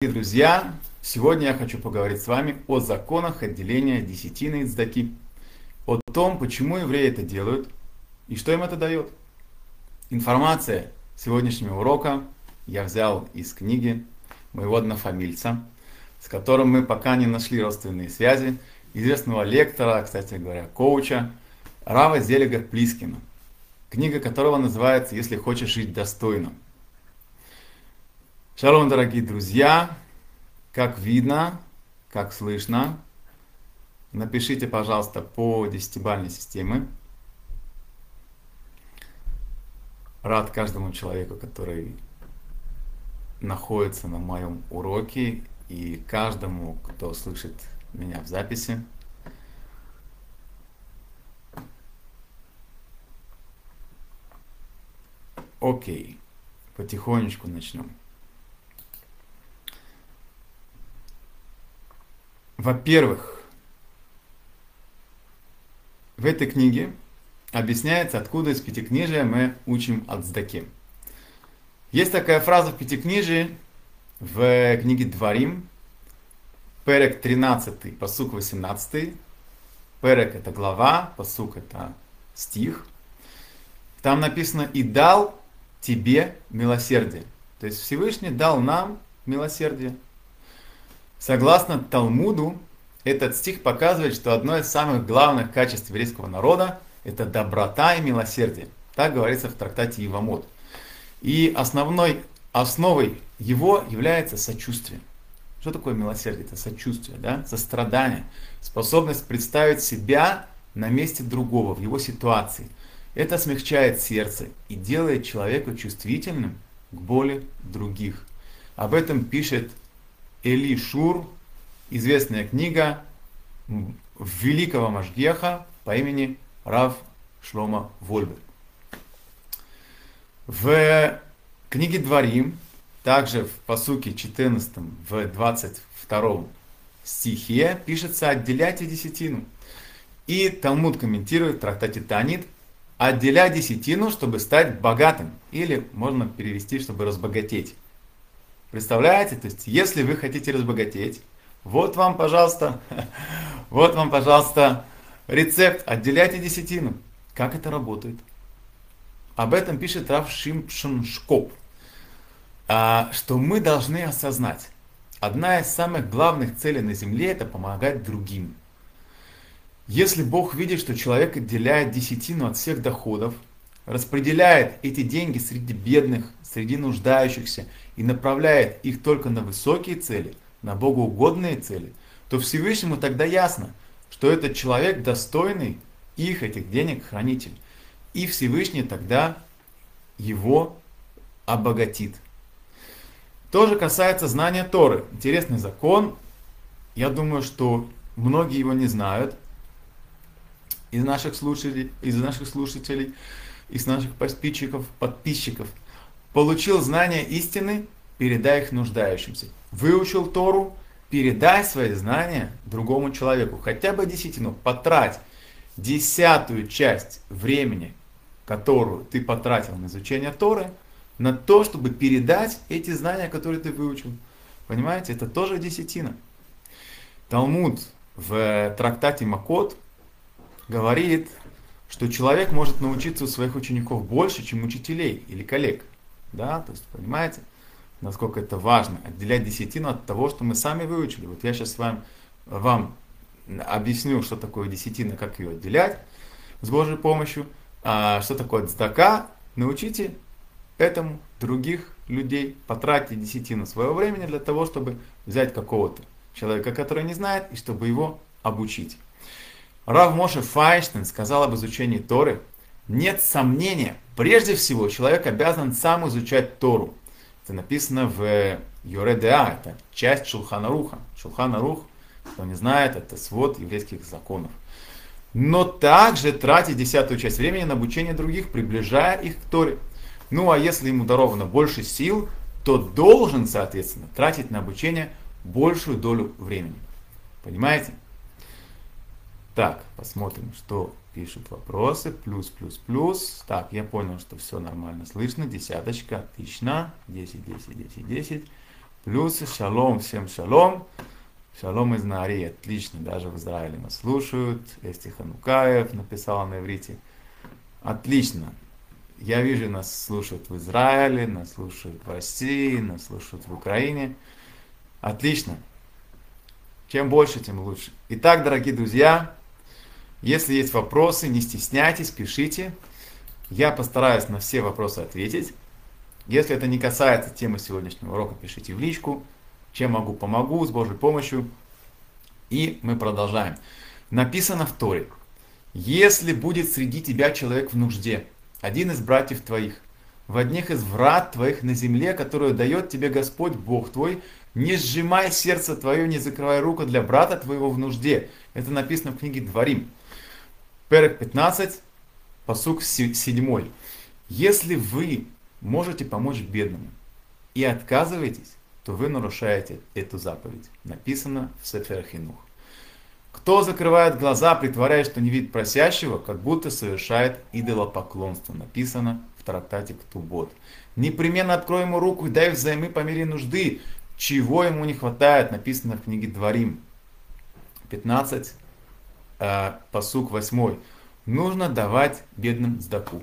Дорогие друзья, сегодня я хочу поговорить с вами о законах отделения десятины и цдаки, о том, почему евреи это делают и что им это дает. Информация сегодняшнего урока я взял из книги моего однофамильца, с которым мы пока не нашли родственные связи, известного лектора, кстати говоря, коуча, Рава Зелега Плискина, книга которого называется «Если хочешь жить достойно». Шалом, дорогие друзья! Как видно, как слышно, напишите, пожалуйста, по десятибальной системе. Рад каждому человеку, который находится на моем уроке и каждому, кто слышит меня в записи. Окей, потихонечку начнем. Во-первых, в этой книге объясняется, откуда из Пятикнижия мы учим от Здаки. Есть такая фраза в Пятикнижии, в книге Дворим, Перек 13, посук 18, Перек это глава, посук это стих. Там написано «И дал тебе милосердие». То есть Всевышний дал нам милосердие. Согласно Талмуду, этот стих показывает, что одно из самых главных качеств еврейского народа – это доброта и милосердие. Так говорится в трактате Ивамот. И основной основой его является сочувствие. Что такое милосердие? Это сочувствие, да? сострадание, способность представить себя на месте другого, в его ситуации. Это смягчает сердце и делает человека чувствительным к боли других. Об этом пишет Эли Шур, известная книга великого Машгеха по имени Рав Шлома Вольбер. В книге Дворим, также в посуке 14, в 22 стихе пишется «отделяйте десятину». И Талмуд комментирует в трактате Танит «отделяй десятину, чтобы стать богатым». Или можно перевести, чтобы разбогатеть. Представляете? То есть, если вы хотите разбогатеть, вот вам, пожалуйста, вот вам, пожалуйста, рецепт. Отделяйте десятину. Как это работает? Об этом пишет Рав Шимшин Шкоп, а, что мы должны осознать. Одна из самых главных целей на земле – это помогать другим. Если Бог видит, что человек отделяет десятину от всех доходов, распределяет эти деньги среди бедных, среди нуждающихся и направляет их только на высокие цели, на богоугодные цели, то Всевышнему тогда ясно, что этот человек достойный их, этих денег, хранитель. И Всевышний тогда его обогатит. Тоже касается знания Торы. Интересный закон. Я думаю, что многие его не знают из наших слушателей, из наших слушателей из наших подписчиков, подписчиков. Получил знания истины, передай их нуждающимся. Выучил Тору, передай свои знания другому человеку. Хотя бы десятину, потрать десятую часть времени, которую ты потратил на изучение Торы, на то, чтобы передать эти знания, которые ты выучил. Понимаете, это тоже десятина. Талмуд в трактате Макот говорит, что человек может научиться у своих учеников больше, чем учителей или коллег. Да, то есть, понимаете, насколько это важно, отделять десятину от того, что мы сами выучили. Вот я сейчас с вами, вам объясню, что такое десятина, как ее отделять с Божьей помощью, а что такое цдака, научите этому других людей, потратьте десятину своего времени для того, чтобы взять какого-то человека, который не знает, и чтобы его обучить. Рав Моше Файнштейн сказал об изучении Торы, нет сомнения, прежде всего человек обязан сам изучать Тору. Это написано в Йоредеа, это часть Шулхана Руха. Шулхана Рух, кто не знает, это свод еврейских законов. Но также тратить десятую часть времени на обучение других, приближая их к Торе. Ну а если ему даровано больше сил, то должен, соответственно, тратить на обучение большую долю времени. Понимаете? Так, посмотрим, что пишут вопросы. Плюс, плюс, плюс. Так, я понял, что все нормально слышно. Десяточка, отлично. 10, 10, 10, 10. Плюсы, шалом, всем шалом. Шалом из Нари, отлично, даже в Израиле нас слушают. Эсти Ханукаев написал на иврите. Отлично. Я вижу, нас слушают в Израиле, нас слушают в России, нас слушают в Украине. Отлично. Чем больше, тем лучше. Итак, дорогие друзья, если есть вопросы, не стесняйтесь, пишите. Я постараюсь на все вопросы ответить. Если это не касается темы сегодняшнего урока, пишите в личку. Чем могу, помогу, с Божьей помощью. И мы продолжаем. Написано в Торе. Если будет среди тебя человек в нужде, один из братьев твоих, в одних из врат твоих на земле, которую дает тебе Господь Бог твой, не сжимай сердце твое, не закрывай руку для брата твоего в нужде. Это написано в книге Дворим. Перек 15, посук 7. Если вы можете помочь бедному и отказываетесь, то вы нарушаете эту заповедь. Написано в Сефер Хинух. Кто закрывает глаза, притворяясь, что не видит просящего, как будто совершает идолопоклонство. Написано в трактате Ктубот. Непременно открой ему руку и дай взаймы по мере нужды. Чего ему не хватает, написано в книге Дворим. 15, э, посук 8. Нужно давать бедным сдаку.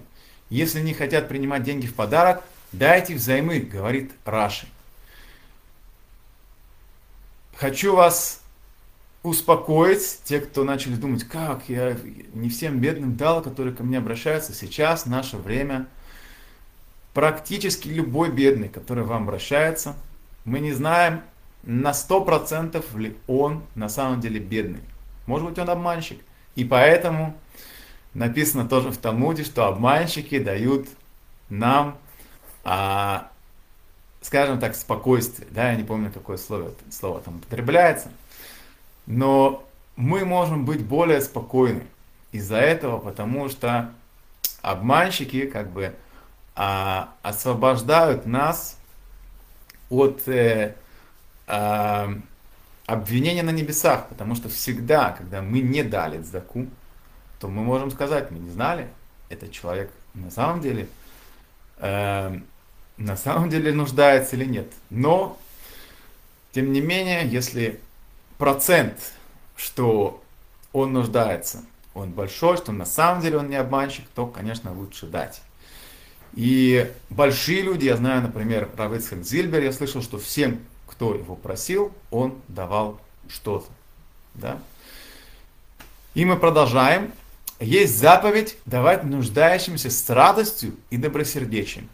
Если не хотят принимать деньги в подарок, дайте взаймы, говорит Раши. Хочу вас успокоить, те, кто начали думать, как я не всем бедным дал, которые ко мне обращаются. Сейчас наше время. Практически любой бедный, который вам обращается, мы не знаем на 100% ли он на самом деле бедный. Может быть он обманщик. И поэтому написано тоже в Талмуде, что обманщики дают нам а, скажем так, спокойствие, да, я не помню, какое слово, слово там употребляется, но мы можем быть более спокойны из-за этого, потому что обманщики как бы а, освобождают нас от э, э, обвинения на небесах, потому что всегда, когда мы не дали дзаку, то мы можем сказать, мы не знали, этот человек на самом деле э, на самом деле нуждается или нет. Но, тем не менее, если процент, что он нуждается, он большой, что на самом деле он не обманщик, то, конечно, лучше дать. И большие люди, я знаю, например, Равицхак Зильбер, я слышал, что всем, кто его просил, он давал что-то. Да? И мы продолжаем. Есть заповедь давать нуждающимся с радостью и добросердечием.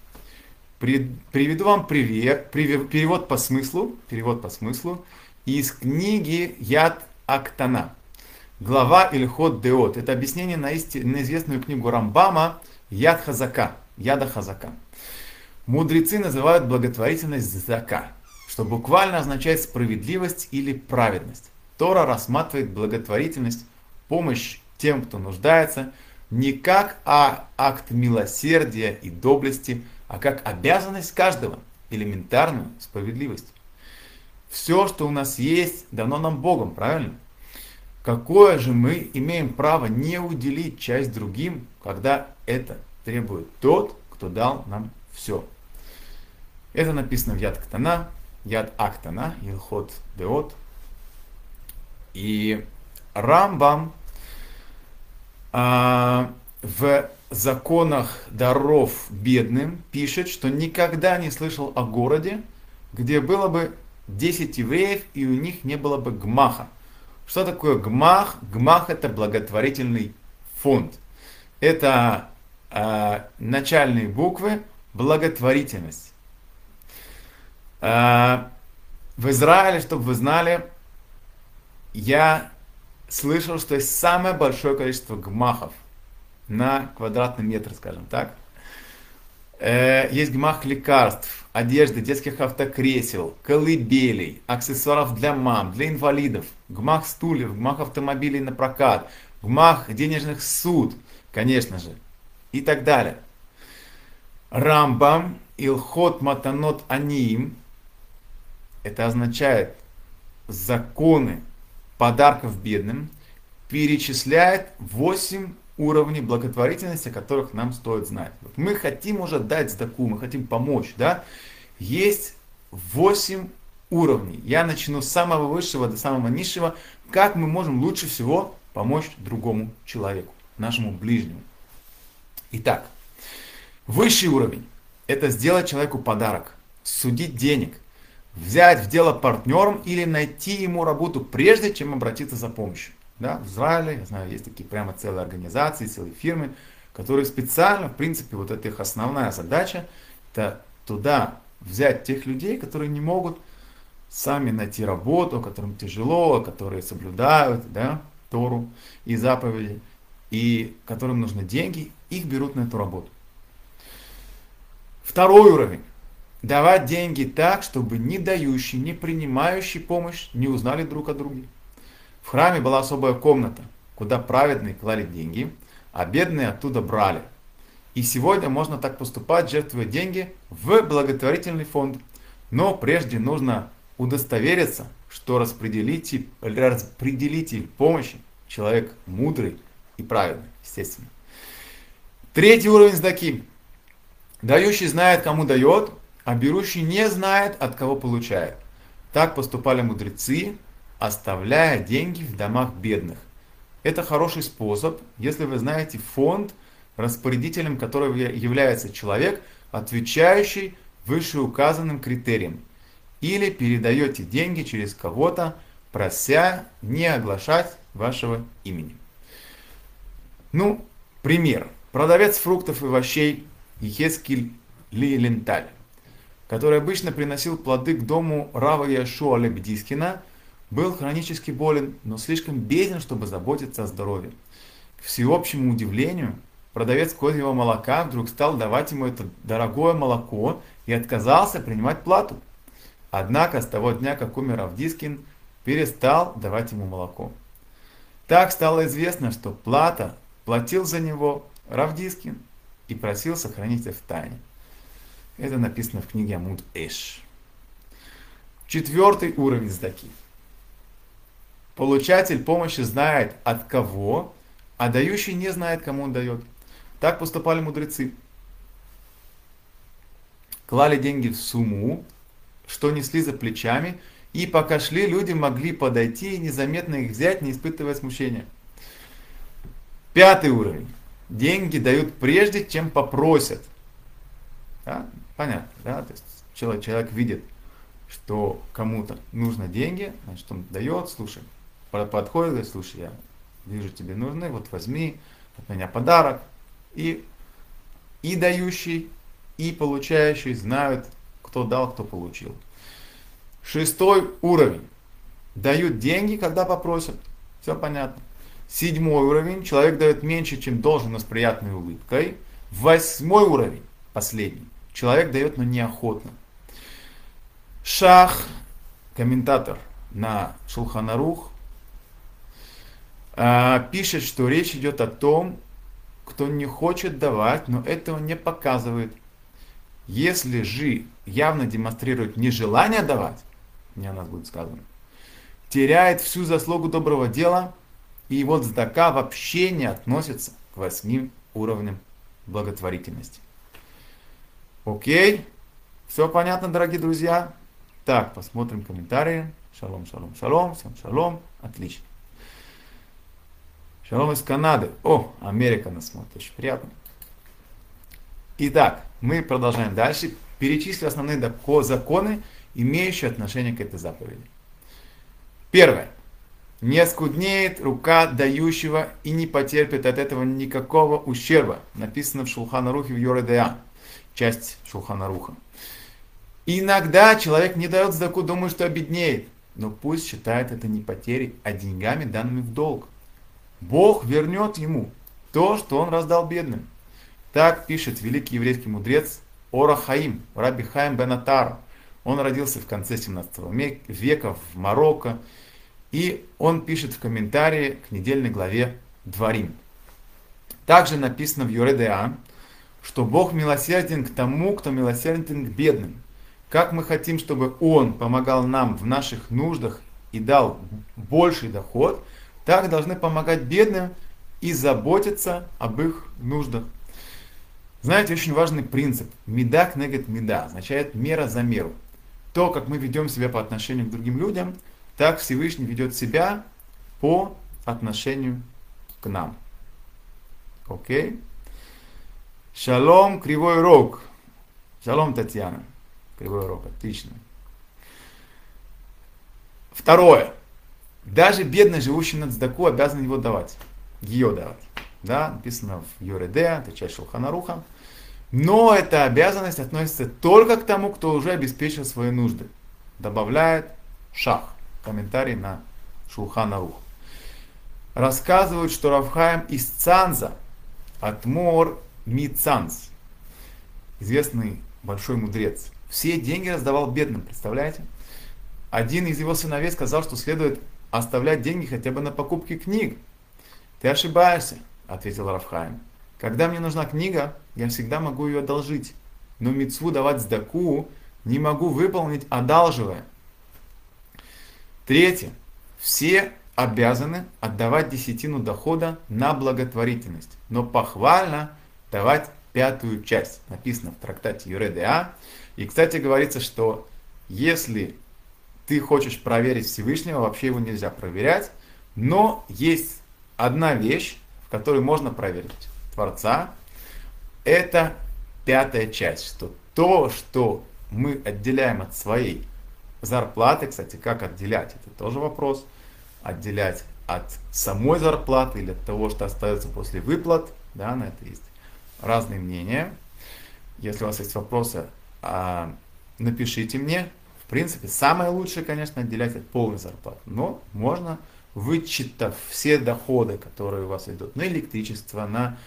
Приведу вам привет, перевод по смыслу, перевод по смыслу из книги Яд Актана. Глава Ильхот Деот. Это объяснение на, исти, на известную книгу Рамбама Яд Хазака. Яда Хазака. Мудрецы называют благотворительность зака, что буквально означает справедливость или праведность. Тора рассматривает благотворительность, помощь тем, кто нуждается, не как а акт милосердия и доблести, а как обязанность каждого, элементарную справедливость. Все, что у нас есть, дано нам Богом, правильно? Какое же мы имеем право не уделить часть другим, когда это требует тот, кто дал нам все? Это написано в Яд Яд Актана, Илхот Деот. И Рамбам а, в законах даров бедным пишет, что никогда не слышал о городе, где было бы 10 евреев и у них не было бы гмаха. Что такое гмах? Гмах это благотворительный фонд. Это э, начальные буквы благотворительность. Э, в Израиле, чтобы вы знали, я слышал, что есть самое большое количество гмахов на квадратный метр, скажем так. Э, есть гмах лекарств, одежды, детских автокресел, колыбелей, аксессуаров для мам, для инвалидов, гмах стульев, гмах автомобилей на прокат, гмах денежных суд, конечно же, и так далее. Рамбам, Илхот Матанот Аниим, это означает законы подарков бедным, перечисляет 8 уровней благотворительности, о которых нам стоит знать. Вот мы хотим уже дать сдаку, мы хотим помочь, да? Есть 8 уровней. Я начну с самого высшего до самого низшего, как мы можем лучше всего помочь другому человеку, нашему ближнему. Итак, высший уровень – это сделать человеку подарок, судить денег, взять в дело партнером или найти ему работу, прежде чем обратиться за помощью. Да, в Израиле, я знаю, есть такие прямо целые организации, целые фирмы, которые специально, в принципе, вот это их основная задача, это туда взять тех людей, которые не могут сами найти работу, которым тяжело, которые соблюдают да, Тору и заповеди, и которым нужны деньги, их берут на эту работу. Второй уровень. Давать деньги так, чтобы ни дающий, ни принимающий помощь не узнали друг о друге. В храме была особая комната, куда праведные клали деньги, а бедные оттуда брали. И сегодня можно так поступать, жертвуя деньги в благотворительный фонд. Но прежде нужно удостовериться, что распределитель, распределитель помощи человек мудрый и праведный, естественно. Третий уровень сдаки. Дающий знает, кому дает, а берущий не знает, от кого получает. Так поступали мудрецы, оставляя деньги в домах бедных. Это хороший способ, если вы знаете фонд, распорядителем которого является человек, отвечающий вышеуказанным критериям. Или передаете деньги через кого-то, прося не оглашать вашего имени. Ну, пример. Продавец фруктов и овощей Ехескиль Лиленталь, который обычно приносил плоды к дому Рава Яшуа Лебедискина, был хронически болен, но слишком беден, чтобы заботиться о здоровье. К всеобщему удивлению, продавец козьего молока вдруг стал давать ему это дорогое молоко и отказался принимать плату. Однако с того дня, как умер Авдискин, перестал давать ему молоко. Так стало известно, что плата платил за него Равдискин и просил сохранить это в тайне. Это написано в книге Амуд Эш. Четвертый уровень сдаки. Получатель помощи знает от кого, а дающий не знает, кому он дает. Так поступали мудрецы. Клали деньги в сумму, что несли за плечами, и пока шли, люди могли подойти и незаметно их взять, не испытывая смущения. Пятый уровень. Деньги дают прежде, чем попросят. Да? Понятно, да? То есть человек, человек видит, что кому-то нужно деньги, значит, он дает, слушай, подходит, говорит, слушай, я вижу, тебе нужны, вот возьми от меня подарок. И, и дающий, и получающий знают, кто дал, кто получил. Шестой уровень. Дают деньги, когда попросят. Все понятно. Седьмой уровень. Человек дает меньше, чем должен, но с приятной улыбкой. Восьмой уровень. Последний. Человек дает, но неохотно. Шах, комментатор на Шулханарух, а, пишет, что речь идет о том, кто не хочет давать, но этого не показывает. Если же явно демонстрирует нежелание давать, не о нас будет сказано, теряет всю заслугу доброго дела, и вот здака вообще не относится к восьми уровням благотворительности. Окей? Все понятно, дорогие друзья? Так, посмотрим комментарии. Шалом, шалом, шалом, всем шалом. Отлично. Шалом из Канады. О, Америка нас смотрит, очень приятно. Итак, мы продолжаем дальше. Перечислю основные законы, имеющие отношение к этой заповеди. Первое. Не скуднеет рука дающего и не потерпит от этого никакого ущерба. Написано в Шулханарухе в Йоредеа, часть Шулханаруха. Иногда человек не дает сдаку, думая, что обеднеет. Но пусть считает это не потерей, а деньгами, данными в долг. Бог вернет ему то, что он раздал бедным. Так пишет великий еврейский мудрец Ора Хаим, Раби Хаим Бенатар. Он родился в конце 17 века в Марокко. И он пишет в комментарии к недельной главе Дворим. Также написано в Юредеа, что Бог милосерден к тому, кто милосерден к бедным. Как мы хотим, чтобы Он помогал нам в наших нуждах и дал больший доход, так должны помогать бедным и заботиться об их нуждах. Знаете, очень важный принцип. Меда кнегет меда означает мера за меру. то, как мы ведем себя по отношению к другим людям, так Всевышний ведет себя по отношению к нам. Окей? Шалом, кривой рог. Шалом, Татьяна. Кривой рог, отлично. Второе. Даже бедный, живущий над Цдаку, обязан его давать. Ее давать. Да, написано в Юреде, это часть Шулханаруха. Но эта обязанность относится только к тому, кто уже обеспечил свои нужды. Добавляет Шах. Комментарий на Шулханарух. Рассказывают, что Равхаем из Цанза, Атмор Мицанс, известный большой мудрец, все деньги раздавал бедным, представляете? Один из его сыновей сказал, что следует оставлять деньги хотя бы на покупки книг. Ты ошибаешься, ответил Рафхайм. Когда мне нужна книга, я всегда могу ее одолжить. Но мецву давать сдаку не могу выполнить, одалживая. Третье. Все обязаны отдавать десятину дохода на благотворительность. Но похвально давать пятую часть. Написано в трактате Юредеа. И, кстати, говорится, что если ты хочешь проверить Всевышнего, вообще его нельзя проверять. Но есть одна вещь, в которой можно проверить Творца. Это пятая часть, что то, что мы отделяем от своей зарплаты, кстати, как отделять, это тоже вопрос, отделять от самой зарплаты или от того, что остается после выплат, да, на это есть разные мнения. Если у вас есть вопросы, а, напишите мне, принципе, самое лучшее, конечно, отделять от полной зарплаты. Но можно, вычитав все доходы, которые у вас идут на электричество, на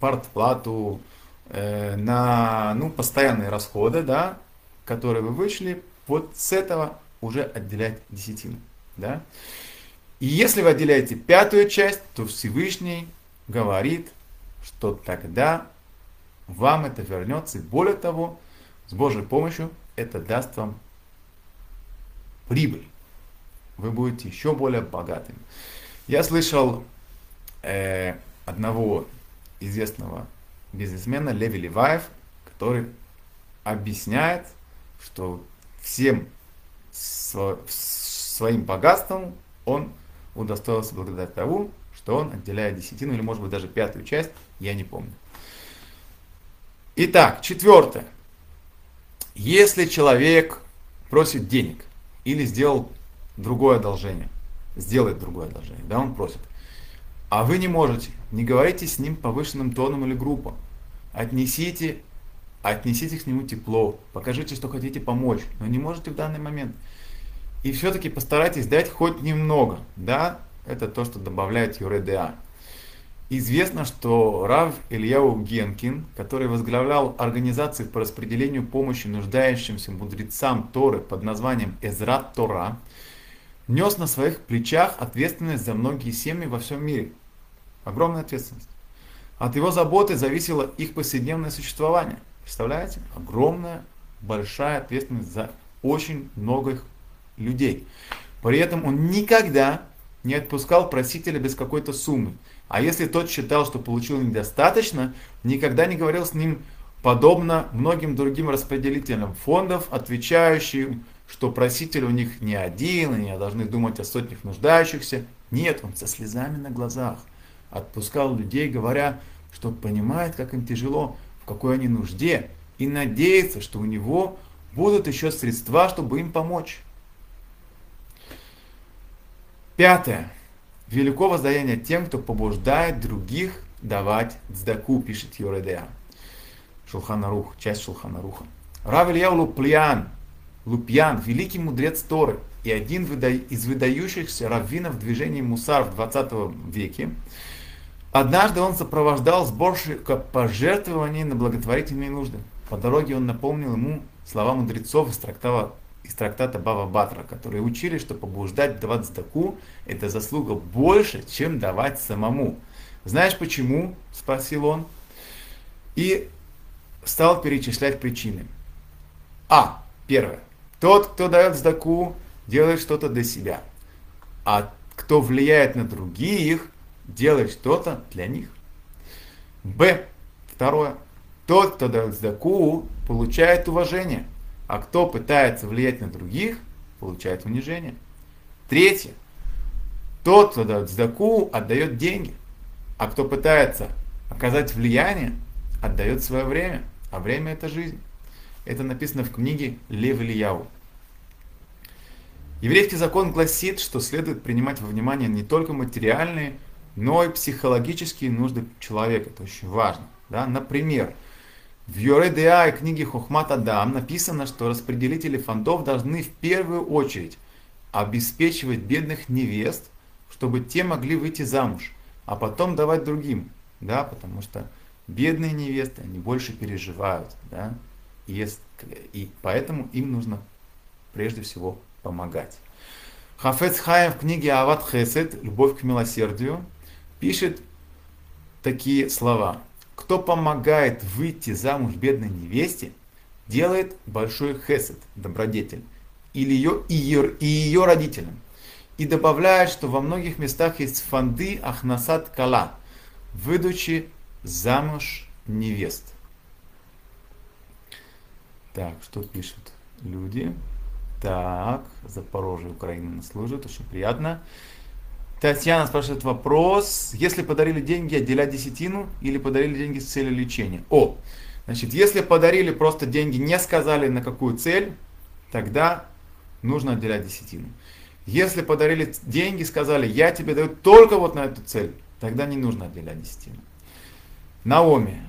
портплату, э, на ну, постоянные расходы, да, которые вы вышли, вот с этого уже отделять десятину. Да? И если вы отделяете пятую часть, то Всевышний говорит, что тогда вам это вернется. И более того, с Божьей помощью это даст вам прибыль. Вы будете еще более богатыми. Я слышал э, одного известного бизнесмена Леви Леваев, который объясняет, что всем своим богатством он удостоился благодаря тому, что он отделяет десятину или, может быть, даже пятую часть, я не помню. Итак, четвертое. Если человек просит денег, или сделал другое одолжение, сделает другое одолжение, да, он просит. А вы не можете, не говорите с ним повышенным тоном или группом. Отнесите, отнесите к нему тепло, покажите, что хотите помочь, но не можете в данный момент. И все-таки постарайтесь дать хоть немного, да, это то, что добавляет Юредеа. Известно, что Рав Ильяу Генкин, который возглавлял организацию по распределению помощи нуждающимся мудрецам Торы под названием Эзрат Тора, нес на своих плечах ответственность за многие семьи во всем мире. Огромная ответственность. От его заботы зависело их повседневное существование. Представляете? Огромная, большая ответственность за очень многих людей. При этом он никогда не отпускал просителя без какой-то суммы. А если тот считал, что получил недостаточно, никогда не говорил с ним подобно многим другим распределителям фондов, отвечающим, что проситель у них не один, и не должны думать о сотнях нуждающихся. Нет, он со слезами на глазах отпускал людей, говоря, что понимает, как им тяжело, в какой они нужде, и надеется, что у него будут еще средства, чтобы им помочь. Пятое. Велико воздаяние тем, кто побуждает других давать цдаку, пишет Йоредеа. Шулханарух, часть Шулханаруха. Рав Ильяу Лупьян, Лупьян, великий мудрец Торы и один из выдающихся раввинов движения Мусар в 20 веке, однажды он сопровождал сборщика пожертвований на благотворительные нужды. По дороге он напомнил ему слова мудрецов из трактата из трактата Бава Батра, которые учили, что побуждать давать сдаку – это заслуга больше, чем давать самому. Знаешь почему? – спросил он. И стал перечислять причины. А. Первое. Тот, кто дает сдаку, делает что-то для себя. А кто влияет на других, делает что-то для них. Б. Второе. Тот, кто дает сдаку, получает уважение А кто пытается влиять на других, получает унижение. Третье. Тот, кто дает сдаку, отдает деньги. А кто пытается оказать влияние, отдает свое время. А время это жизнь. Это написано в книге Лев Ильяу. Еврейский закон гласит, что следует принимать во внимание не только материальные, но и психологические нужды человека. Это очень важно. Да? Например, в Йоредеа и книге Хохмат Адам написано, что распределители фондов должны в первую очередь обеспечивать бедных невест, чтобы те могли выйти замуж, а потом давать другим. Да? Потому что бедные невесты, они больше переживают. Да? И, поэтому им нужно прежде всего помогать. Хафец Хаем в книге Ават Хесед «Любовь к милосердию» пишет такие слова. Кто помогает выйти замуж бедной невесте, делает большой хесед, добродетель, или ее, и ее, и ее родителям. И добавляет, что во многих местах есть фанды ахнасат кала, выдачи замуж невест. Так, что пишут люди? Так, Запорожье, Украина служит, очень приятно. Татьяна спрашивает вопрос. Если подарили деньги, отделять десятину или подарили деньги с целью лечения? О, значит, если подарили просто деньги, не сказали на какую цель, тогда нужно отделять десятину. Если подарили деньги, сказали, я тебе даю только вот на эту цель, тогда не нужно отделять десятину. Наоми,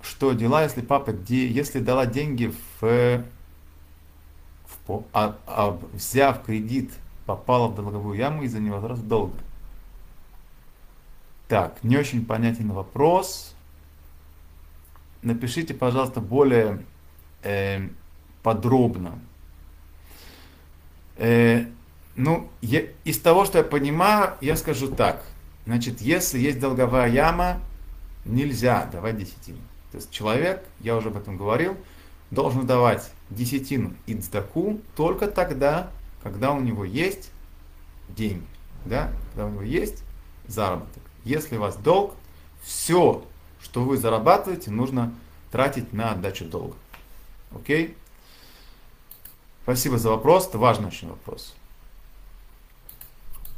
что дела, если папа, если дала деньги в а, а, взяв кредит, попала в долговую яму из-за невозврата долга. Так, не очень понятен вопрос. Напишите, пожалуйста, более э, подробно. Э, ну, я, из того, что я понимаю, я скажу так. Значит, если есть долговая яма, нельзя давать десятину. То есть человек, я уже об этом говорил, должен давать десятину и цдаку только тогда, когда у него есть деньги, да, когда у него есть заработок. Если у вас долг, все, что вы зарабатываете, нужно тратить на отдачу долга. Окей? Спасибо за вопрос, это важный очень вопрос.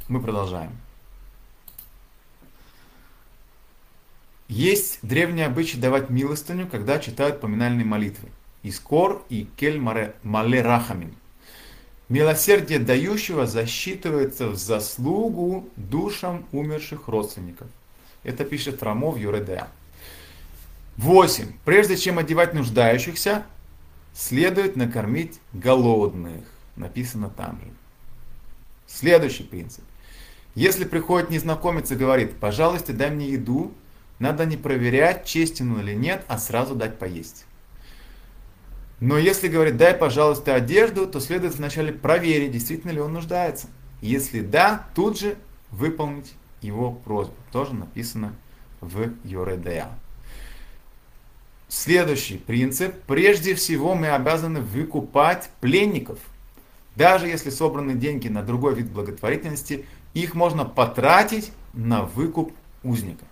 Мы продолжаем. Есть древний обычай давать милостыню, когда читают поминальные молитвы. Искор и Кель Мале Рахамин. Милосердие дающего засчитывается в заслугу душам умерших родственников. Это пишет Рамов Юредеа. 8. Прежде чем одевать нуждающихся, следует накормить голодных. Написано там же. Следующий принцип. Если приходит незнакомец и говорит, пожалуйста, дай мне еду, надо не проверять, честен он или нет, а сразу дать поесть. Но если говорит, дай, пожалуйста, одежду, то следует вначале проверить, действительно ли он нуждается. Если да, тут же выполнить его просьбу. Тоже написано в Йоредея. Следующий принцип. Прежде всего мы обязаны выкупать пленников. Даже если собраны деньги на другой вид благотворительности, их можно потратить на выкуп узника.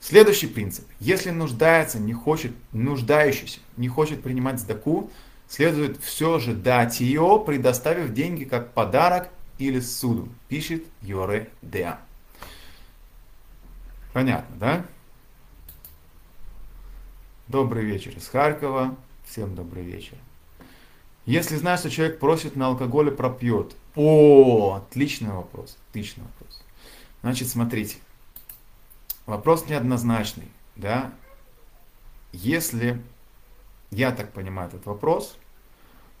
Следующий принцип. Если нуждается, не хочет, нуждающийся, не хочет принимать сдаку, следует все же дать ее, предоставив деньги как подарок или суду, пишет Йоре Деа. Понятно, да? Добрый вечер из Харькова. Всем добрый вечер. Если знаешь, что человек просит на алкоголе, пропьет. О, отличный вопрос. Отличный вопрос. Значит, смотрите. Вопрос неоднозначный, да. Если, я так понимаю этот вопрос,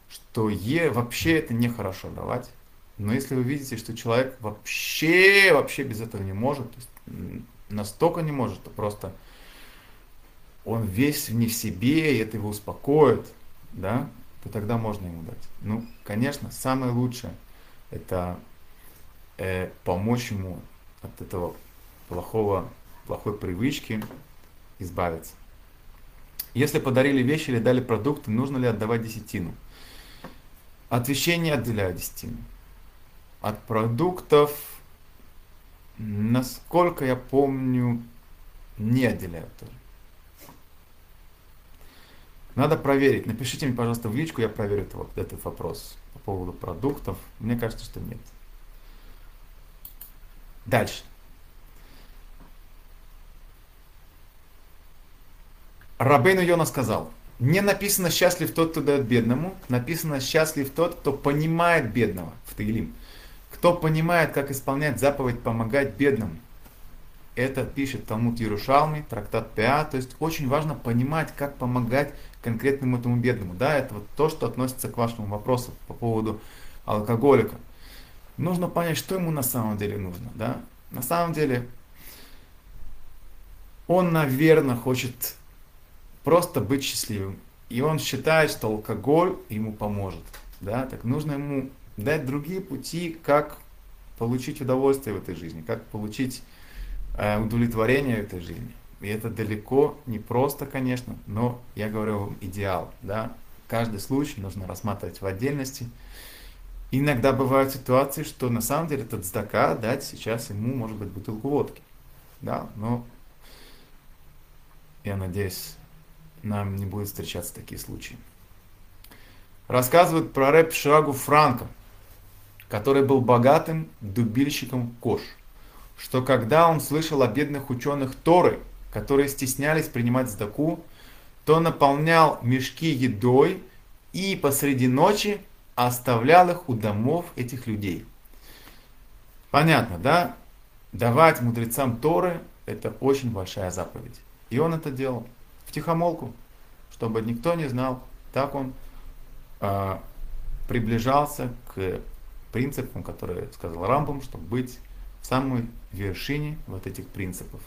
что е вообще это нехорошо давать, но если вы видите, что человек вообще, вообще без этого не может, настолько не может, то просто он весь не в себе, и это его успокоит, да, то тогда можно ему дать. Ну, конечно, самое лучшее это э, помочь ему от этого плохого плохой привычки избавиться. Если подарили вещи или дали продукты, нужно ли отдавать десятину? От вещей не отделяю десятину. От продуктов, насколько я помню, не отделяю тоже. Надо проверить. Напишите мне, пожалуйста, в личку, я проверю это, вот, этот вопрос по поводу продуктов. Мне кажется, что нет. Дальше. Рабейну Йона сказал, не написано «счастлив тот, кто дает бедному», написано «счастлив тот, кто понимает бедного» в Таилим. Кто понимает, как исполнять заповедь «помогать бедному». Это пишет Талмуд Ярушалми, трактат Пиа. То есть очень важно понимать, как помогать конкретному этому бедному. Да, это вот то, что относится к вашему вопросу по поводу алкоголика. Нужно понять, что ему на самом деле нужно. Да? На самом деле он, наверное, хочет просто быть счастливым. И он считает, что алкоголь ему поможет. Да? Так нужно ему дать другие пути, как получить удовольствие в этой жизни, как получить э, удовлетворение в этой жизни. И это далеко не просто, конечно, но я говорю вам идеал. Да? Каждый случай нужно рассматривать в отдельности. Иногда бывают ситуации, что на самом деле этот здака дать сейчас ему, может быть, бутылку водки. Да, но я надеюсь, нам не будет встречаться такие случаи. Рассказывают про рэп Шагу Франка, который был богатым дубильщиком кош, что когда он слышал о бедных ученых Торы, которые стеснялись принимать сдаку, то наполнял мешки едой и посреди ночи оставлял их у домов этих людей. Понятно, да? Давать мудрецам Торы – это очень большая заповедь. И он это делал в тихомолку, чтобы никто не знал. Так он э, приближался к принципам, которые сказал Рамбам, чтобы быть в самой вершине вот этих принципов.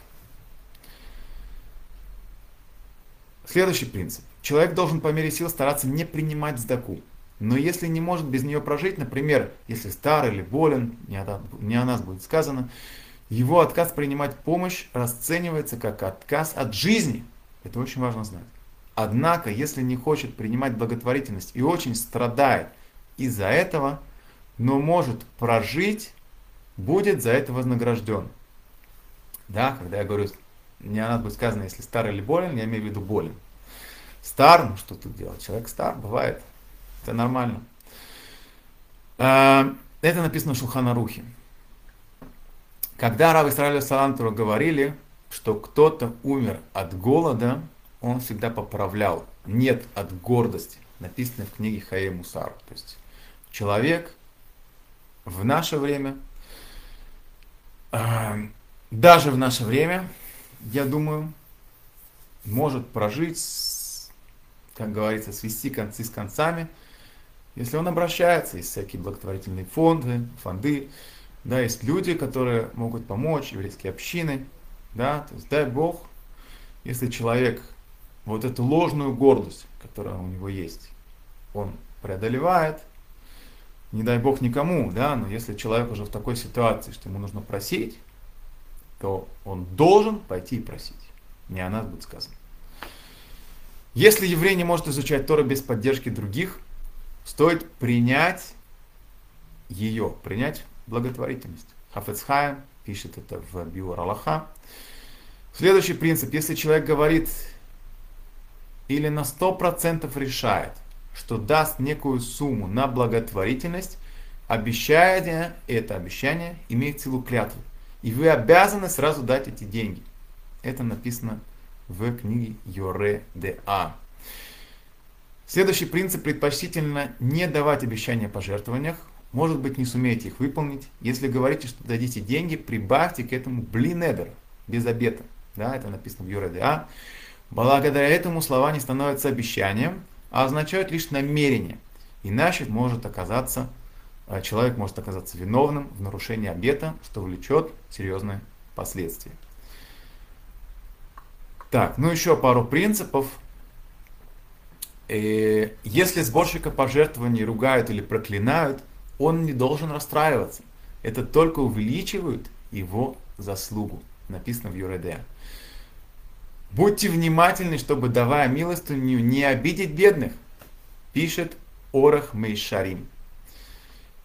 Следующий принцип. Человек должен по мере сил стараться не принимать сдаку. Но если не может без нее прожить, например, если стар или болен, не о, не о нас будет сказано, его отказ принимать помощь расценивается как отказ от жизни. Это очень важно знать. Однако, если не хочет принимать благотворительность и очень страдает из-за этого, но может прожить, будет за это вознагражден. Да, когда я говорю, не о нас будет сказано, если стар или болен, я имею в виду болен. Стар, ну что тут делать? Человек стар, бывает. Это нормально. А, это написано в Шуханарухе. Когда Рав Исраилю Салантуру говорили, что кто-то умер от голода, он всегда поправлял. Нет от гордости. Написано в книге Хае Мусар. То есть человек в наше время, а, даже в наше время, я думаю, может прожить, как говорится, свести концы с концами – если он обращается, есть всякие благотворительные фонды, фонды, да, есть люди, которые могут помочь, еврейские общины, да, то есть дай Бог, если человек вот эту ложную гордость, которая у него есть, он преодолевает, не дай Бог никому, да, но если человек уже в такой ситуации, что ему нужно просить, то он должен пойти и просить. Не о нас будет сказано. Если еврей не может изучать Тору без поддержки других, стоит принять ее, принять благотворительность. Хафецхайм пишет это в Биур Аллаха. Следующий принцип. Если человек говорит или на 100% решает, что даст некую сумму на благотворительность, обещание, это обещание имеет силу клятвы. И вы обязаны сразу дать эти деньги. Это написано в книге Йоре де А. Следующий принцип предпочтительно не давать обещания о пожертвованиях. Может быть, не сумеете их выполнить. Если говорите, что дадите деньги, прибавьте к этому блинедер, без обета. Да, это написано в ЮРДА. Благодаря этому слова не становятся обещанием, а означают лишь намерение. Иначе может оказаться, э, человек может оказаться виновным в нарушении обета, что влечет серьезные последствия. Так, ну еще пару принципов, Э, если сборщика пожертвований ругают или проклинают, он не должен расстраиваться. Это только увеличивает его заслугу. Написано в Юреде. Будьте внимательны, чтобы, давая милостыню, не обидеть бедных, пишет Орах Мейшарим.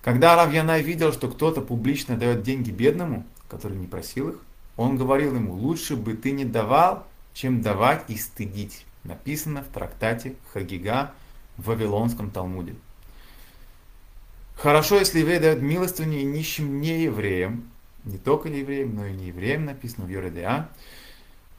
Когда Равьяна видел, что кто-то публично дает деньги бедному, который не просил их, он говорил ему, лучше бы ты не давал, чем давать и стыдить. Написано в трактате Хагига в Вавилонском Талмуде. Хорошо, если еврей дает милостыню нищим не евреям, не только не евреям, но и не евреям, написано в Йоредеа.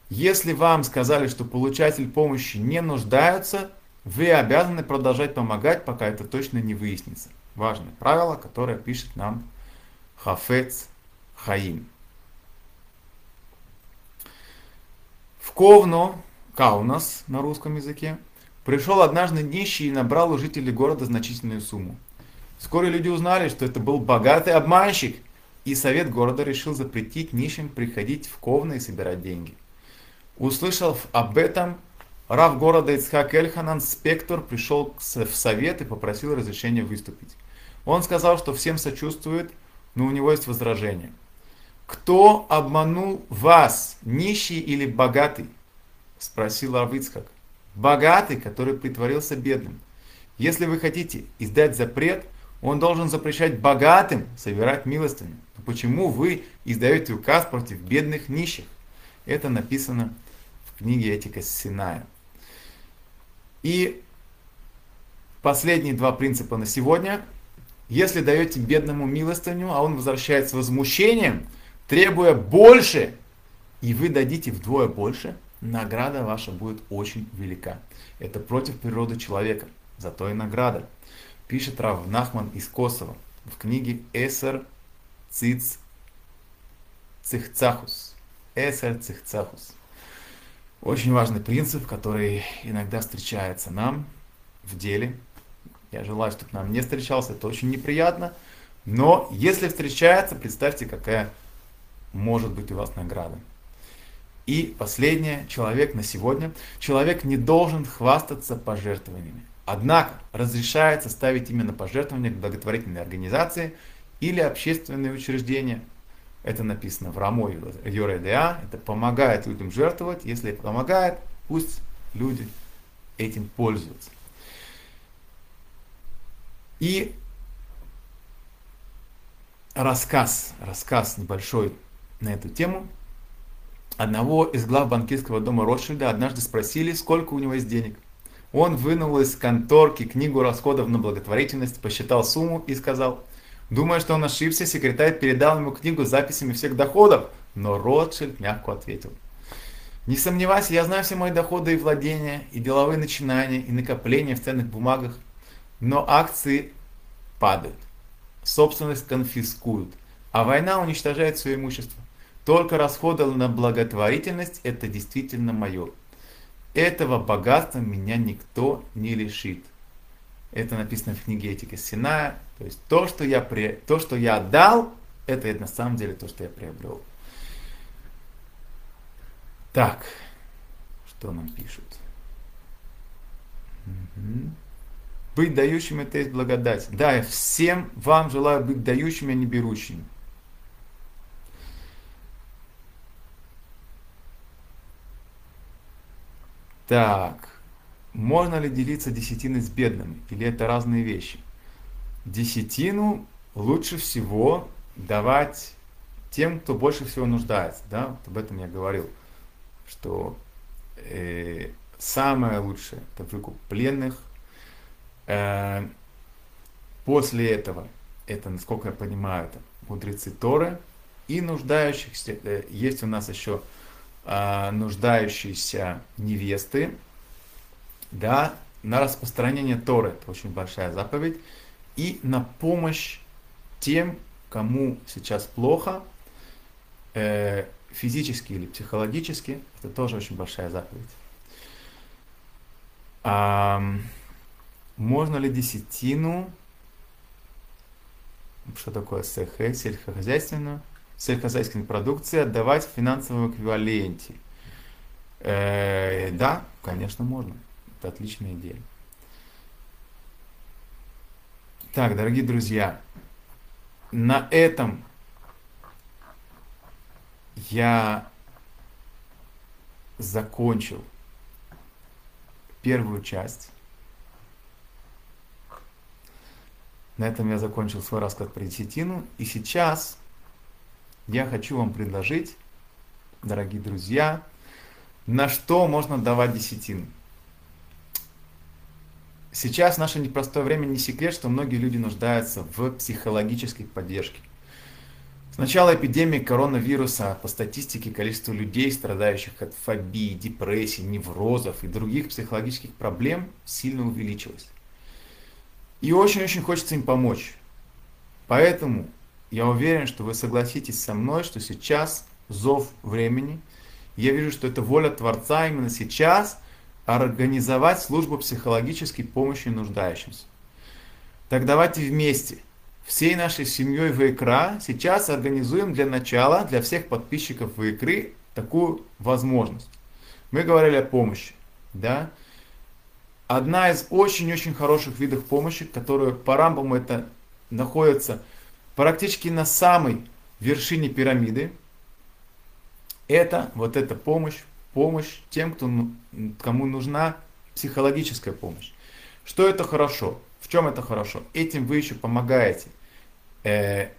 Если вам сказали, что получатель помощи не нуждаются, вы обязаны продолжать помогать, пока это точно не выяснится. Важное правило, которое пишет нам Хафец Хаим. В Ковно, Каунас на русском языке, пришел однажды нищий и набрал у жителей города значительную сумму. Вскоре люди узнали, что это был богатый обманщик, и совет города решил запретить нищим приходить в Ковно и собирать деньги. Услышав об этом, Рав города Ицхак Эльханан Спектор пришел в совет и попросил разрешения выступить. Он сказал, что всем сочувствует, но у него есть возражение. Кто обманул вас, нищий или богатый? Спросил Рав Ицхак. Богатый, который притворился бедным. Если вы хотите издать запрет, он должен запрещать богатым собирать милостыню. Почему вы издаете указ против бедных нищих? Это написано в книге Этика Синая. И последние два принципа на сегодня. Если даете бедному милостыню, а он возвращает с возмущением, требуя больше, и вы дадите вдвое больше, награда ваша будет очень велика. Это против природы человека, зато и награда. Пишет Рав Нахман из Косово в книге Эсер Циц Цихцахус. Эсер Цихцахус. Очень важный принцип, который иногда встречается нам в деле. Я желаю, чтобы нам не встречался, это очень неприятно. Но если встречается, представьте, какая может быть у вас награда. И последнее, человек на сегодня. Человек не должен хвастаться пожертвованиями. Однако разрешается ставить именно пожертвования к благотворительной организации или общественные учреждения – это написано в Рамо Йоредеа. Это помогает людям жертвовать. Если помогает, пусть люди этим пользуются. И рассказ, рассказ небольшой на эту тему. Одного из глав банкирского дома Ротшильда однажды спросили, сколько у него есть денег. Он вынул из конторки книгу расходов на благотворительность, посчитал сумму и сказал, Думая, что он ошибся, секретарь передал ему книгу с записями всех доходов, но Ротшильд мягко ответил. Не сомневайся, я знаю все мои доходы и владения, и деловые начинания, и накопления в ценных бумагах, но акции падают, собственность конфискуют, а война уничтожает все имущество. Только расходы на благотворительность – это действительно мое. Этого богатства меня никто не лишит. Это написано в книге Этика Синая. То есть то, что я, при... то, что я отдал, это на самом деле то, что я приобрел. Так, что нам пишут? Угу. Быть дающим это есть благодать. Да, я всем вам желаю быть дающими, а не берущими. Так. Можно ли делиться десятиной с бедными? Или это разные вещи? Десятину лучше всего давать тем, кто больше всего нуждается. Да? Вот об этом я говорил, что э, самое лучшее это выкуп пленных. Э, после этого, это, насколько я понимаю, это мудрецы Торы и нуждающихся. Э, есть у нас еще нуждающиеся невесты, да, на распространение Торы, это очень большая заповедь, и на помощь тем, кому сейчас плохо, э, физически или психологически, это тоже очень большая заповедь. А, можно ли десятину, что такое СХ, сельскохозяйственную, сельскохозяйственной продукции отдавать в финансовом эквиваленте? Э, да, конечно, можно. Это отличная идея. Так, дорогие друзья, на этом я закончил первую часть. На этом я закончил свой рассказ про десятину. И сейчас я хочу вам предложить, дорогие друзья, на что можно давать десятину. сейчас в наше непростое время не секрет, что многие люди нуждаются в психологической поддержке. С начала эпидемии коронавируса по статистике количество людей, страдающих от фобии, депрессии, неврозов и других психологических проблем сильно увеличилось. И очень-очень хочется им помочь. Поэтому я уверен, что вы согласитесь со мной, что сейчас зов времени. Я вижу, что это воля Творца именно сейчас организовать службу психологической помощи нуждающимся. Так давайте вместе, всей нашей семьей в икра сейчас организуем для начала, для всех подписчиков в икры такую возможность. Мы говорили о помощи. Да? Одна из очень-очень хороших видов помощи, которая по Рамбаму это находится практически на самой вершине пирамиды, это вот эта помощь, помощь тем, кто, кому нужна психологическая помощь. Что это хорошо? В чем это хорошо? Этим вы еще помогаете э,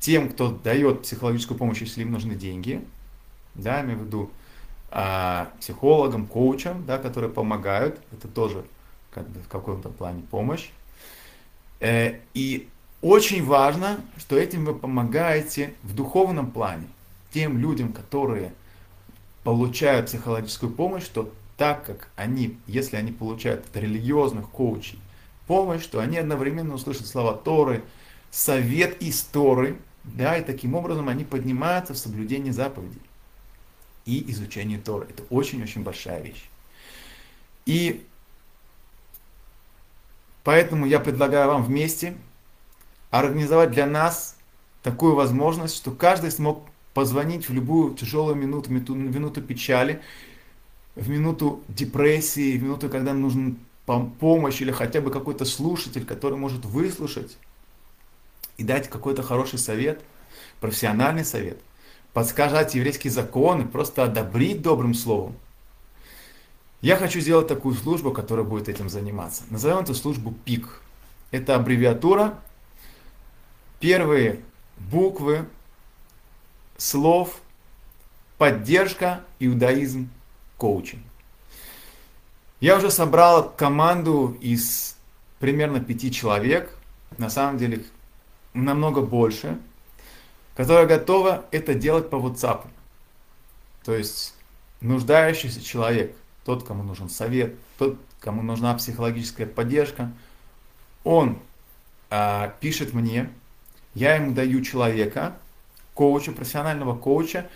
тем, кто дает психологическую помощь, если им нужны деньги, да, я имею в виду э, психологам, коучам, да, которые помогают, это тоже как бы в каком-то плане помощь. Э, и очень важно, что этим вы помогаете в духовном плане тем людям, которые получают психологическую помощь, что так как они, если они получают от религиозных коучей помощь, то они одновременно услышат слова Торы, совет из Торы, да, и таким образом они поднимаются в соблюдении заповедей и изучение Торы. Это очень-очень большая вещь. И поэтому я предлагаю вам вместе организовать для нас такую возможность, что каждый смог позвонить в любую тяжелую минуту, минуту, печали, в минуту депрессии, в минуту, когда нужна помощь или хотя бы какой-то слушатель, который может выслушать и дать какой-то хороший совет, профессиональный совет, подсказать еврейские законы, просто одобрить добрым словом. Я хочу сделать такую службу, которая будет этим заниматься. Назовем эту службу ПИК. Это аббревиатура первые буквы слов поддержка, иудаизм, коучинг. Я уже собрал команду из примерно пяти человек, на самом деле намного больше, которая готова это делать по WhatsApp. То есть нуждающийся человек, тот, кому нужен совет, тот, кому нужна психологическая поддержка, он а, пишет мне, я ему даю человека, коуча, профессионального коуча,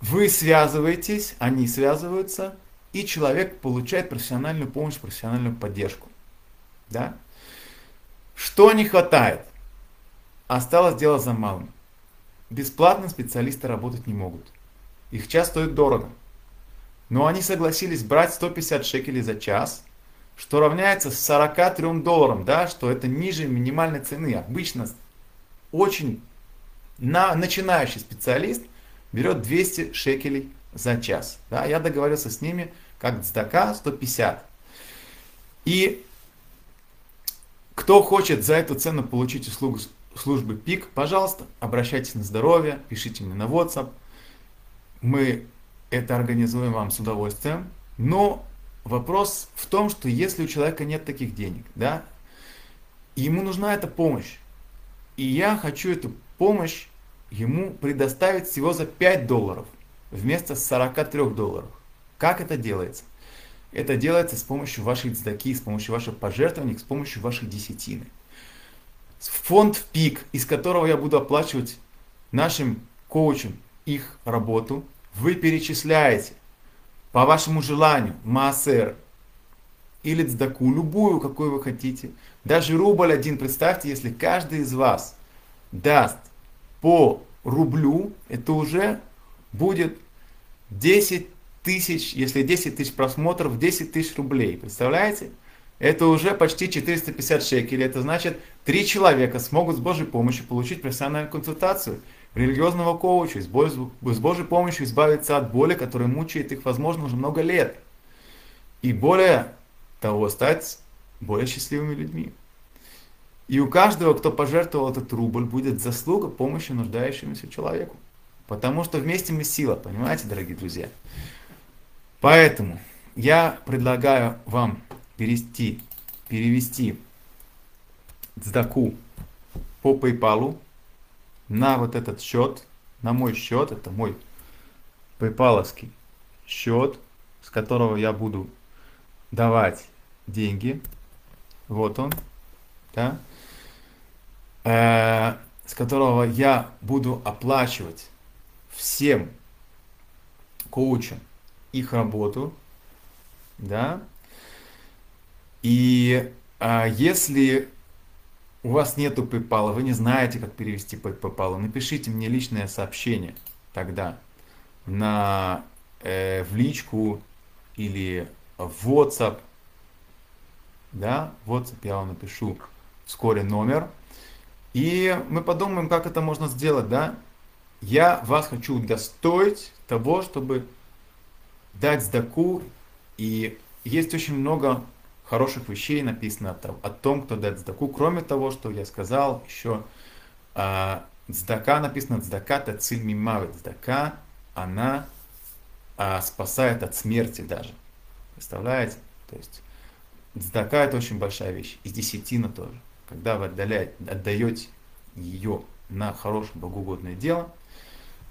вы связываетесь, они связываются, и человек получает профессиональную помощь, профессиональную поддержку. Да? Что не хватает? Осталось дело за малым. Бесплатно специалисты работать не могут. Их час стоит дорого. Но они согласились брать 150 шекелей за час – что равняется 43 долларам, да, что это ниже минимальной цены. Обычно очень на, начинающий специалист берет 200 шекелей за час. Да, я договорился с ними, как цдака 150. И кто хочет за эту цену получить услугу службы ПИК, пожалуйста, обращайтесь на здоровье, пишите мне на WhatsApp. Мы это организуем вам с удовольствием. Но Вопрос в том, что если у человека нет таких денег, да, ему нужна эта помощь. И я хочу эту помощь ему предоставить всего за 5 долларов вместо 43 долларов. Как это делается? Это делается с помощью вашей цдаки, с помощью ваших пожертвований, с помощью вашей десятины. Фонд ПИК, из которого я буду оплачивать нашим коучам их работу, вы перечисляете по вашему желанию, маасер или цдаку, любую, какую вы хотите. Даже рубль один, представьте, если каждый из вас даст по рублю, это уже будет 10 тысяч, если 10 тысяч просмотров, 10 тысяч рублей. Представляете? Это уже почти 450 шекелей. Это значит, три человека смогут с Божьей помощью получить профессиональную консультацию религиозного коуча, с Божьей помощью избавиться от боли, которая мучает их, возможно, уже много лет. И более того, стать более счастливыми людьми. И у каждого, кто пожертвовал этот рубль, будет заслуга помощи нуждающемуся человеку. Потому что вместе мы сила, понимаете, дорогие друзья? Поэтому я предлагаю вам перевести, перевести цдаку по PayPal на вот этот счет, на мой счет, это мой PayPal счет, с которого я буду давать деньги. Вот он, да, э, с которого я буду оплачивать всем коучам их работу, да. И э, если у вас нету PayPal, вы не знаете, как перевести по PayPal, напишите мне личное сообщение тогда на, э, в личку или в WhatsApp. Да, в WhatsApp я вам напишу вскоре номер. И мы подумаем, как это можно сделать, да. Я вас хочу удостоить того, чтобы дать сдаку. И есть очень много хороших вещей написано о, том, кто дает сдаку. Кроме того, что я сказал, еще э, написано сдака тациль мимавит. Сдака, она э, спасает от смерти даже. Представляете? То есть сдака это очень большая вещь. И десятина тоже. Когда вы отдаляете, отдаете ее на хорошее богоугодное дело,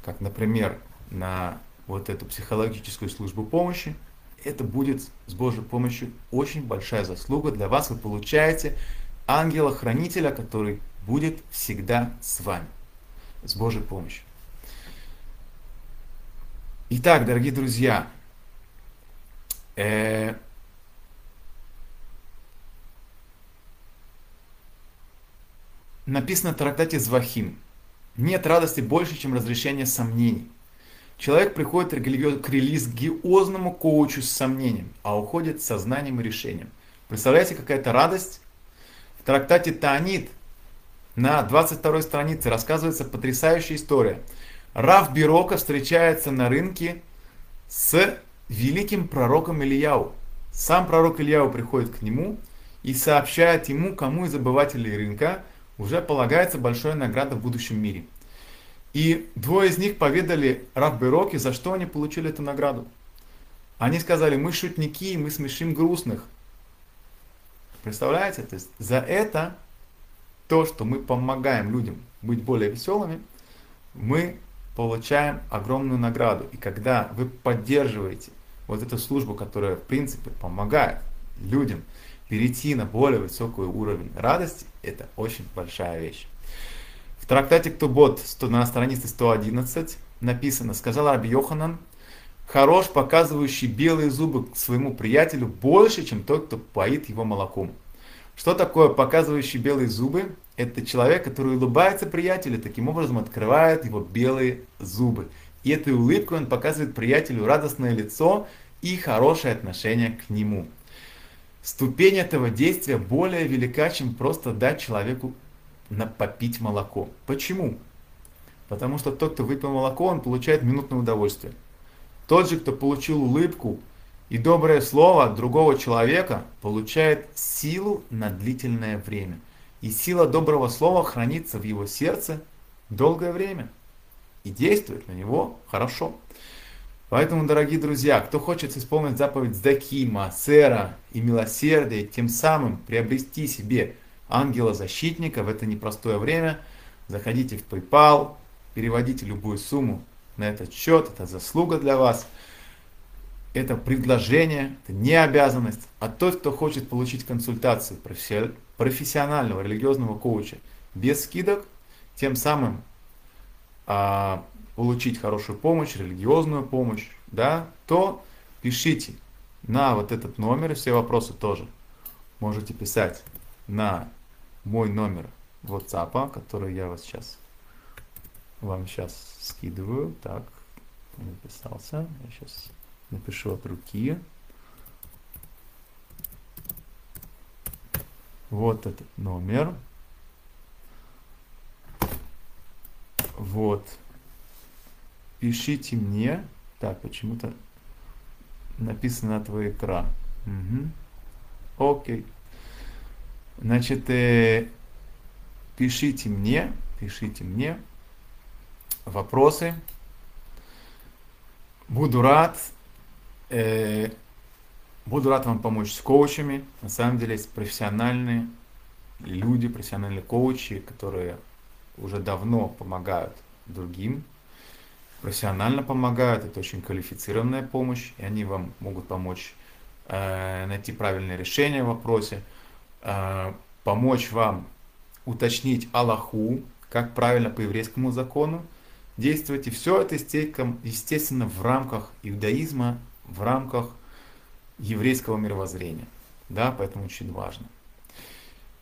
как, например, на вот эту психологическую службу помощи, это будет с Божьей помощью очень большая заслуга для вас. Вы получаете ангела-хранителя, который будет всегда с вами, с Божьей помощью. Итак, дорогие друзья, э, написано в трактате Звахим. Нет радости больше, чем разрешение сомнений. Человек приходит к религиозному коучу с сомнением, а уходит с сознанием и решением. Представляете, какая-то радость? В трактате Таанит на 22 странице рассказывается потрясающая история. Рав Бирока встречается на рынке с великим пророком Ильяу. Сам пророк Ильяу приходит к нему и сообщает ему, кому из обывателей рынка уже полагается большая награда в будущем мире – и двое из них поведали Рав Бероке, за что они получили эту награду. Они сказали, мы шутники, мы смешим грустных. Представляете? То есть за это, то, что мы помогаем людям быть более веселыми, мы получаем огромную награду. И когда вы поддерживаете вот эту службу, которая в принципе помогает людям перейти на более высокий уровень радости, это очень большая вещь. Трактате Ктубот на странице 111 написано, сказал Раби Йоханан, хорош, показывающий белые зубы своему приятелю больше, чем тот, кто поит его молоком. Что такое показывающий белые зубы? Это человек, который улыбается приятелю, таким образом открывает его белые зубы. И этой улыбкой он показывает приятелю радостное лицо и хорошее отношение к нему. Ступень этого действия более велика, чем просто дать человеку на попить молоко. Почему? Потому что тот, кто выпил молоко, он получает минутное удовольствие. Тот же, кто получил улыбку и доброе слово от другого человека, получает силу на длительное время. И сила доброго слова хранится в его сердце долгое время и действует на него хорошо. Поэтому, дорогие друзья, кто хочет исполнить заповедь Здакима, Сера и милосердия, тем самым приобрести себе ангела-защитника в это непростое время. Заходите в PayPal, переводите любую сумму на этот счет, это заслуга для вас. Это предложение, это не обязанность. А тот, кто хочет получить консультацию профессионального религиозного коуча без скидок, тем самым а, получить хорошую помощь, религиозную помощь, да, то пишите на вот этот номер, все вопросы тоже можете писать на мой номер WhatsApp, который я вас сейчас вам сейчас скидываю. Так, написался. Я сейчас напишу от руки. Вот этот номер. Вот. Пишите мне. Так, почему-то написано на твой экран. Угу. Окей. Значит, э, пишите мне, пишите мне вопросы. Буду рад э, Буду рад вам помочь с коучами. На самом деле есть профессиональные люди, профессиональные коучи, которые уже давно помогают другим, профессионально помогают, это очень квалифицированная помощь, и они вам могут помочь э, найти правильное решение в вопросе, помочь вам уточнить Аллаху, как правильно по еврейскому закону действовать. И все это, естественно, в рамках иудаизма, в рамках еврейского мировоззрения. Да, поэтому очень важно.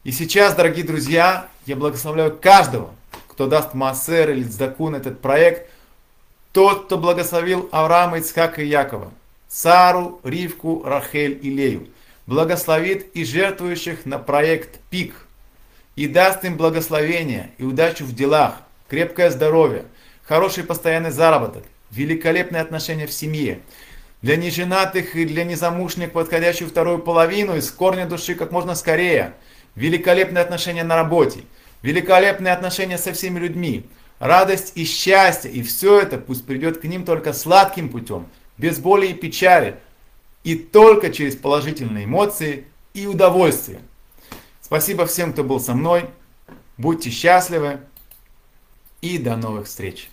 И сейчас, дорогие друзья, я благословляю каждого, кто даст Массер или Цдаку на этот проект, тот, кто благословил Авраама, Ицхака и Якова, Сару, Ривку, Рахель и Лею, благословит и жертвующих на проект ПИК, и даст им благословение и удачу в делах, крепкое здоровье, хороший постоянный заработок, великолепные отношения в семье, для неженатых и для незамужних подходящую вторую половину из корня души как можно скорее, великолепные отношения на работе, великолепные отношения со всеми людьми, радость и счастье, и все это пусть придет к ним только сладким путем, без боли и печали, и только через положительные эмоции и удовольствие. Спасибо всем, кто был со мной. Будьте счастливы и до новых встреч.